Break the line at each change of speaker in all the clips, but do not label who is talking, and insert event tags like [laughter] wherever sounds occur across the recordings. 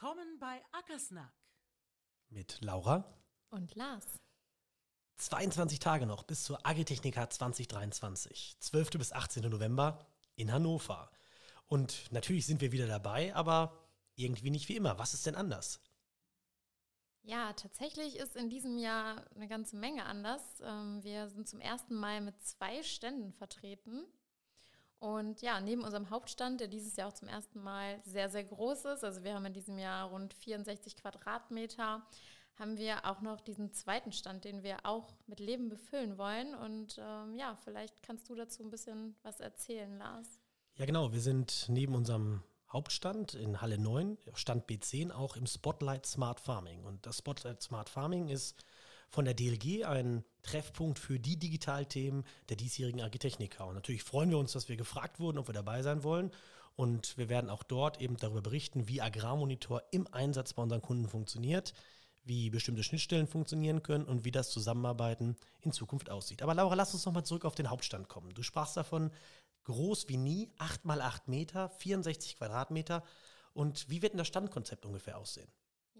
Willkommen bei Ackersnack.
Mit Laura.
Und Lars.
22 Tage noch bis zur Agritechnica 2023. 12. bis 18. November in Hannover. Und natürlich sind wir wieder dabei, aber irgendwie nicht wie immer. Was ist denn anders?
Ja, tatsächlich ist in diesem Jahr eine ganze Menge anders. Ähm, wir sind zum ersten Mal mit zwei Ständen vertreten. Und ja, neben unserem Hauptstand, der dieses Jahr auch zum ersten Mal sehr, sehr groß ist, also wir haben in diesem Jahr rund 64 Quadratmeter, haben wir auch noch diesen zweiten Stand, den wir auch mit Leben befüllen wollen. Und ähm, ja, vielleicht kannst du dazu ein bisschen was erzählen, Lars.
Ja, genau. Wir sind neben unserem Hauptstand in Halle 9, Stand B10, auch im Spotlight Smart Farming. Und das Spotlight Smart Farming ist von der DLG ein Treffpunkt für die Digitalthemen der diesjährigen Agritechnica. Und natürlich freuen wir uns, dass wir gefragt wurden, ob wir dabei sein wollen. Und wir werden auch dort eben darüber berichten, wie Agrarmonitor im Einsatz bei unseren Kunden funktioniert, wie bestimmte Schnittstellen funktionieren können und wie das Zusammenarbeiten in Zukunft aussieht. Aber Laura, lass uns nochmal zurück auf den Hauptstand kommen. Du sprachst davon, groß wie nie, 8 mal 8 Meter, 64 Quadratmeter. Und wie wird denn das Standkonzept ungefähr aussehen?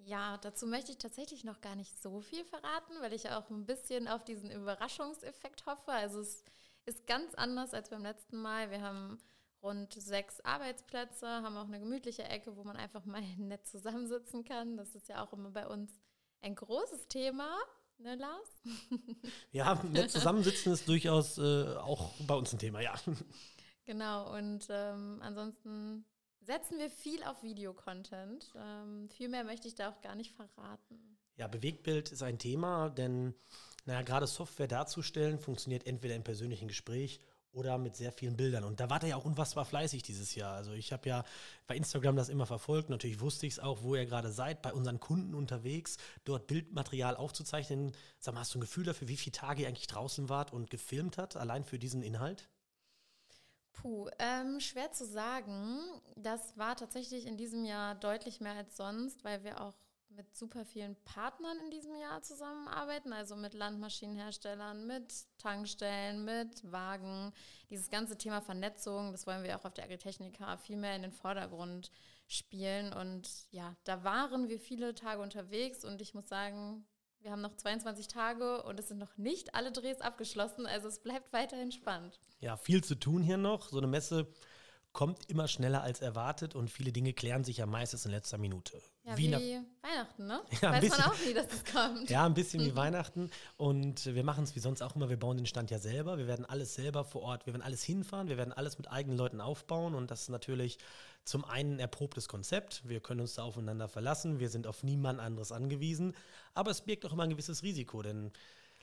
Ja, dazu möchte ich tatsächlich noch gar nicht so viel verraten, weil ich auch ein bisschen auf diesen Überraschungseffekt hoffe. Also es ist ganz anders als beim letzten Mal. Wir haben rund sechs Arbeitsplätze, haben auch eine gemütliche Ecke, wo man einfach mal [laughs] nett zusammensitzen kann. Das ist ja auch immer bei uns ein großes Thema. Ne, Lars? [laughs]
Ja, nett zusammensitzen ist durchaus äh, auch bei uns ein Thema, ja.
Genau, und ähm, ansonsten setzen wir viel auf Videocontent. Ähm, viel mehr möchte ich da auch gar nicht verraten.
Ja, Bewegtbild ist ein Thema, denn naja, gerade Software darzustellen funktioniert entweder im persönlichen Gespräch oder mit sehr vielen Bildern. Und da war der ja auch unfassbar fleißig dieses Jahr. Also ich habe ja bei Instagram das immer verfolgt. Natürlich wusste ich es auch, wo ihr gerade seid, bei unseren Kunden unterwegs, dort Bildmaterial aufzuzeichnen. Sag mal, hast du ein Gefühl dafür, wie viele Tage ihr eigentlich draußen wart und gefilmt hat, allein für diesen Inhalt?
Puh, ähm, schwer zu sagen. Das war tatsächlich in diesem Jahr deutlich mehr als sonst, weil wir auch mit super vielen Partnern in diesem Jahr zusammenarbeiten, also mit Landmaschinenherstellern, mit Tankstellen, mit Wagen. Dieses ganze Thema Vernetzung, das wollen wir auch auf der Agritechnica viel mehr in den Vordergrund spielen. Und ja, da waren wir viele Tage unterwegs und ich muss sagen, wir haben noch 22 Tage und es sind noch nicht alle Drehs abgeschlossen, also es bleibt weiterhin spannend.
Ja, viel zu tun hier noch. So eine Messe kommt immer schneller als erwartet und viele Dinge klären sich ja meistens in letzter Minute.
Ja, wie, wie Weihnachten, ne?
Ja,
Weiß
bisschen,
man auch nie, dass das kommt.
Ja, ein bisschen wie [laughs] Weihnachten. Und wir machen es wie sonst auch immer. Wir bauen den Stand ja selber. Wir werden alles selber vor Ort, wir werden alles hinfahren, wir werden alles mit eigenen Leuten aufbauen. Und das ist natürlich zum einen ein erprobtes Konzept. Wir können uns da aufeinander verlassen. Wir sind auf niemand anderes angewiesen. Aber es birgt auch immer ein gewisses Risiko, denn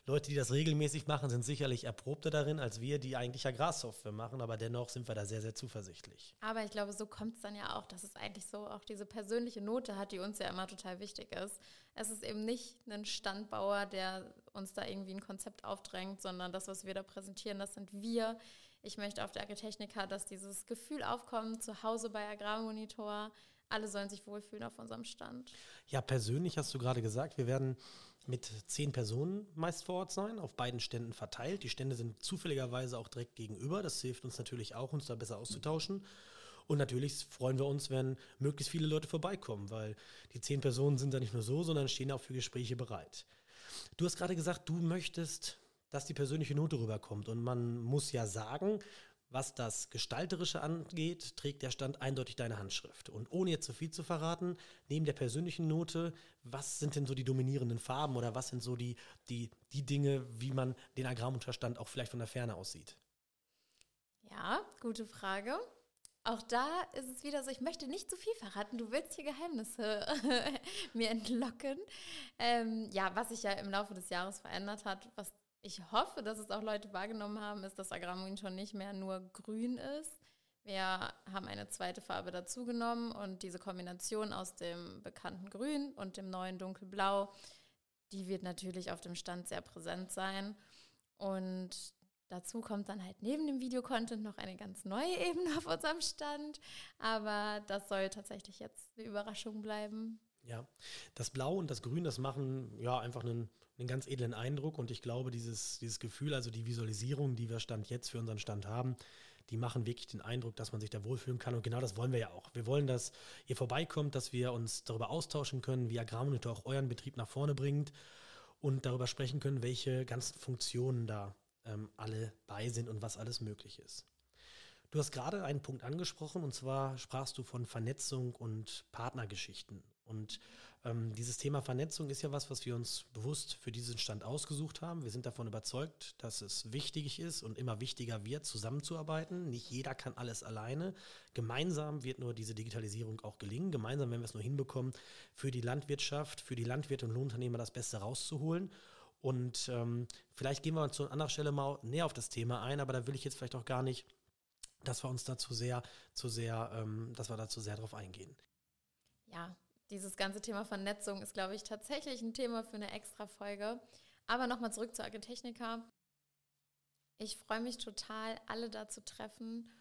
Leute, die das regelmäßig machen, sind sicherlich erprobter darin als wir, die eigentlich Agrarsoftware machen, aber dennoch sind wir da sehr, sehr zuversichtlich.
Aber ich glaube, so kommt es dann ja auch, dass es eigentlich so auch diese persönliche Note hat, die uns ja immer total wichtig ist. Es ist eben nicht ein Standbauer, der uns da irgendwie ein Konzept aufdrängt, sondern das, was wir da präsentieren, das sind wir. Ich möchte auf der Agritechnica, dass dieses Gefühl aufkommt, zu Hause bei Agrarmonitor, alle sollen sich wohlfühlen auf unserem Stand.
Ja, persönlich hast du gerade gesagt, wir werden mit zehn Personen meist vor Ort sein, auf beiden Ständen verteilt. Die Stände sind zufälligerweise auch direkt gegenüber. Das hilft uns natürlich auch, uns da besser auszutauschen. Und natürlich freuen wir uns, wenn möglichst viele Leute vorbeikommen, weil die zehn Personen sind da nicht nur so, sondern stehen auch für Gespräche bereit. Du hast gerade gesagt, du möchtest, dass die persönliche Note rüberkommt. Und man muss ja sagen, was das Gestalterische angeht, trägt der Stand eindeutig deine Handschrift. Und ohne jetzt zu viel zu verraten, neben der persönlichen Note, was sind denn so die dominierenden Farben oder was sind so die, die, die Dinge, wie man den Agrarmutterstand auch vielleicht von der Ferne aussieht?
Ja, gute Frage. Auch da ist es wieder so, ich möchte nicht zu viel verraten. Du willst hier Geheimnisse [laughs] mir entlocken. Ähm, ja, was sich ja im Laufe des Jahres verändert hat, was ich hoffe, dass es auch Leute wahrgenommen haben, ist, dass Agrarmonitor nicht mehr nur grün ist. Wir haben eine zweite Farbe dazugenommen und diese Kombination aus dem bekannten Grün und dem neuen Dunkelblau, die wird natürlich auf dem Stand sehr präsent sein. Und dazu kommt dann halt neben dem Videocontent noch eine ganz neue Ebene auf unserem Stand. Aber das soll tatsächlich jetzt eine Überraschung bleiben.
Ja, das Blau und das Grün, das machen ja einfach einen, einen ganz edlen Eindruck und ich glaube, dieses, dieses Gefühl, also die Visualisierung, die wir Stand jetzt für unseren Stand haben, die machen wirklich den Eindruck, dass man sich da wohlfühlen kann. Und genau das wollen wir ja auch. Wir wollen, dass ihr vorbeikommt, dass wir uns darüber austauschen können, wie Agrarmonitor auch euren Betrieb nach vorne bringt und darüber sprechen können, welche ganzen Funktionen da ähm, alle bei sind und was alles möglich ist. Du hast gerade einen Punkt angesprochen und zwar sprachst du von Vernetzung und Partnergeschichten. Und ähm, dieses Thema Vernetzung ist ja was, was wir uns bewusst für diesen Stand ausgesucht haben. Wir sind davon überzeugt, dass es wichtig ist und immer wichtiger wird, zusammenzuarbeiten. Nicht jeder kann alles alleine. Gemeinsam wird nur diese Digitalisierung auch gelingen. Gemeinsam werden wir es nur hinbekommen, für die Landwirtschaft, für die Landwirte und Lohnunternehmer das Beste rauszuholen. Und ähm, vielleicht gehen wir zu anderer Stelle mal näher auf das Thema ein, aber da will ich jetzt vielleicht auch gar nicht, dass wir uns da zu sehr, zu sehr, ähm, dass wir da zu sehr drauf eingehen.
Ja, dieses ganze Thema Vernetzung ist, glaube ich, tatsächlich ein Thema für eine extra Folge. Aber nochmal zurück zur Agritechnica. Ich freue mich total, alle da zu treffen.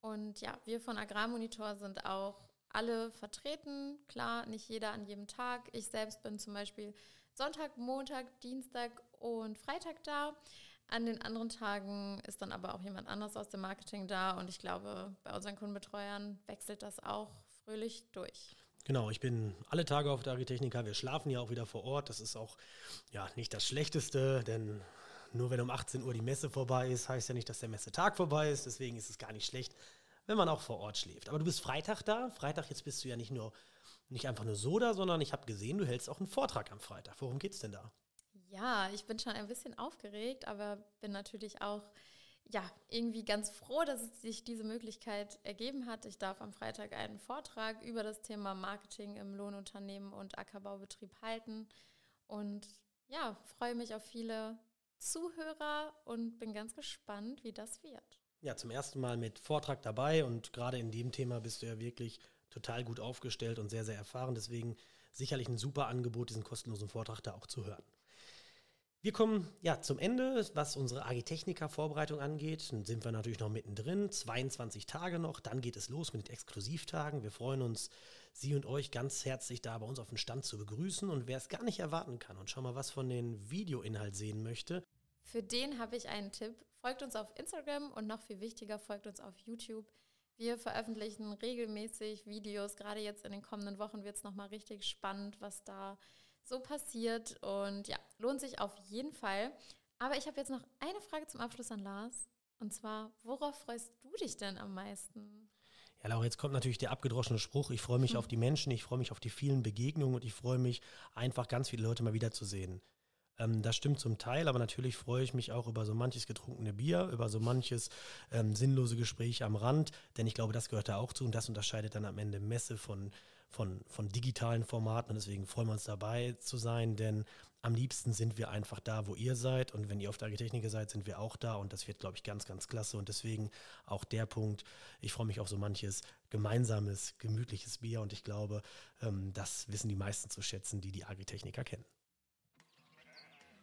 Und ja, wir von Agrarmonitor sind auch alle vertreten. Klar, nicht jeder an jedem Tag. Ich selbst bin zum Beispiel Sonntag, Montag, Dienstag und Freitag da. An den anderen Tagen ist dann aber auch jemand anders aus dem Marketing da. Und ich glaube, bei unseren Kundenbetreuern wechselt das auch fröhlich durch.
Genau, ich bin alle Tage auf der Agritechnica. Wir schlafen ja auch wieder vor Ort. Das ist auch ja nicht das Schlechteste, denn nur wenn um 18 Uhr die Messe vorbei ist, heißt ja nicht, dass der Messetag vorbei ist. Deswegen ist es gar nicht schlecht, wenn man auch vor Ort schläft. Aber du bist Freitag da. Freitag, jetzt bist du ja nicht nur nicht einfach nur so da, sondern ich habe gesehen, du hältst auch einen Vortrag am Freitag. Worum geht's denn da?
Ja, ich bin schon ein bisschen aufgeregt, aber bin natürlich auch ja, irgendwie ganz froh, dass sich diese Möglichkeit ergeben hat. Ich darf am Freitag einen Vortrag über das Thema Marketing im Lohnunternehmen und Ackerbaubetrieb halten und ja, freue mich auf viele Zuhörer und bin ganz gespannt, wie das wird.
Ja, zum ersten Mal mit Vortrag dabei und gerade in dem Thema bist du ja wirklich total gut aufgestellt und sehr, sehr erfahren. Deswegen sicherlich ein super Angebot, diesen kostenlosen Vortrag da auch zu hören. Wir kommen ja zum Ende, was unsere Agitechnica-Vorbereitung angeht. Dann sind wir natürlich noch mittendrin, 22 Tage noch, dann geht es los mit den Exklusivtagen. Wir freuen uns, Sie und euch ganz herzlich da bei uns auf dem Stand zu begrüßen. Und wer es gar nicht erwarten kann und schon mal was von den Videoinhalt sehen möchte,
für den habe ich einen Tipp. Folgt uns auf Instagram und noch viel wichtiger, folgt uns auf YouTube. Wir veröffentlichen regelmäßig Videos. Gerade jetzt in den kommenden Wochen wird es nochmal richtig spannend, was da so passiert. Und ja, lohnt sich auf jeden Fall. Aber ich habe jetzt noch eine Frage zum Abschluss an Lars. Und zwar, worauf freust du dich denn am meisten?
Ja, Laura, jetzt kommt natürlich der abgedroschene Spruch. Ich freue mich hm. [laughs] auf die Menschen, ich freue mich auf die vielen Begegnungen und ich freue mich einfach ganz viele Leute mal wiederzusehen. Ähm, das stimmt zum Teil, aber natürlich freue ich mich auch über so manches getrunkene Bier, über so manches ähm, sinnlose Gespräch am Rand, denn ich glaube, das gehört da auch zu und das unterscheidet dann am Ende Messe von, von, von digitalen Formaten und deswegen freuen wir uns dabei zu sein, denn am liebsten sind wir einfach da, wo ihr seid und wenn ihr auf der Agritechniker seid, sind wir auch da und das wird, glaube ich, ganz, ganz klasse und deswegen auch der Punkt, ich freue mich auf so manches gemeinsames, gemütliches Bier und ich glaube, ähm, das wissen die meisten zu schätzen, die die Agritechniker kennen.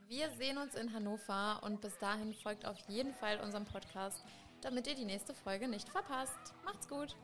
Wir sehen uns in Hannover und bis dahin folgt auf jeden Fall unserem Podcast, damit ihr die nächste Folge nicht verpasst. Macht's gut!